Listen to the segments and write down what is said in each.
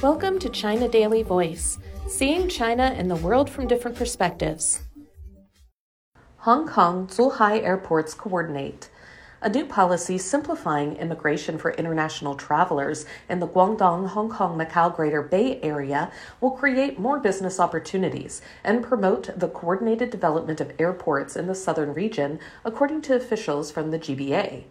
Welcome to China Daily Voice, seeing China and the world from different perspectives. Hong Kong Zhuhai airports coordinate. A new policy simplifying immigration for international travelers in the Guangdong, Hong Kong, Macau Greater Bay Area will create more business opportunities and promote the coordinated development of airports in the southern region, according to officials from the GBA.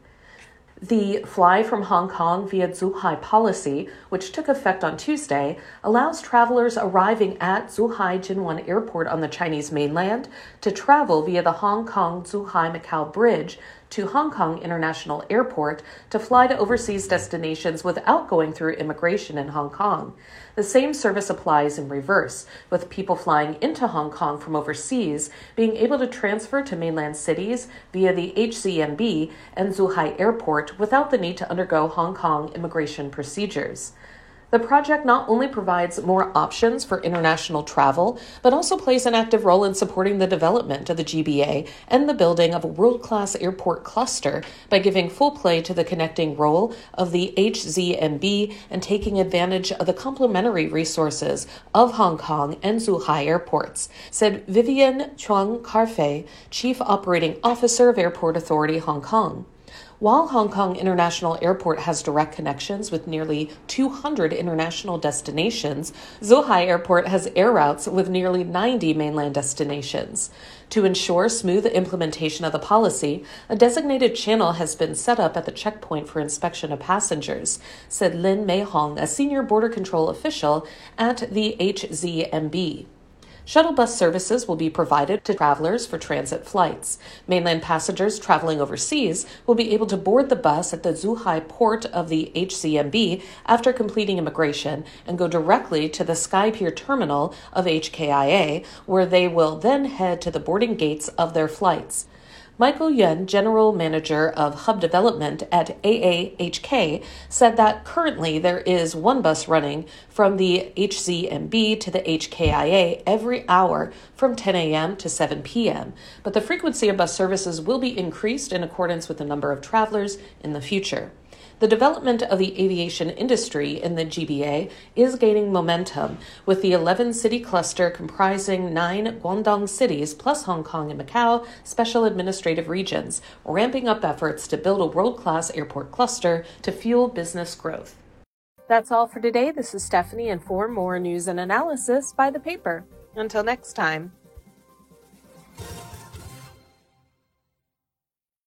The Fly from Hong Kong via Zhuhai policy, which took effect on Tuesday, allows travelers arriving at Zhuhai Jinwan Airport on the Chinese mainland to travel via the Hong Kong Zhuhai Macau Bridge to Hong Kong International Airport to fly to overseas destinations without going through immigration in Hong Kong. The same service applies in reverse, with people flying into Hong Kong from overseas being able to transfer to mainland cities via the HZMB and Zhuhai Airport without the need to undergo Hong Kong immigration procedures. The project not only provides more options for international travel, but also plays an active role in supporting the development of the GBA and the building of a world class airport cluster by giving full play to the connecting role of the HZMB and taking advantage of the complementary resources of Hong Kong and Zhuhai airports, said Vivian Cheung Karfay, Chief Operating Officer of Airport Authority Hong Kong. While Hong Kong International Airport has direct connections with nearly 200 international destinations, Zhuhai Airport has air routes with nearly 90 mainland destinations. To ensure smooth implementation of the policy, a designated channel has been set up at the checkpoint for inspection of passengers, said Lin Mei Hong, a senior border control official at the HZMB. Shuttle bus services will be provided to travelers for transit flights. Mainland passengers traveling overseas will be able to board the bus at the Zhuhai port of the HZMB after completing immigration and go directly to the Skypier terminal of HKIA, where they will then head to the boarding gates of their flights. Michael Yuan, General Manager of Hub Development at AAHK, said that currently there is one bus running from the HZMB to the HKIA every hour from 10 a.m. to 7 p.m., but the frequency of bus services will be increased in accordance with the number of travelers in the future. The development of the aviation industry in the GBA is gaining momentum, with the 11 city cluster comprising nine Guangdong cities plus Hong Kong and Macau special administrative regions, ramping up efforts to build a world class airport cluster to fuel business growth. That's all for today. This is Stephanie, and for more news and analysis, buy the paper. Until next time.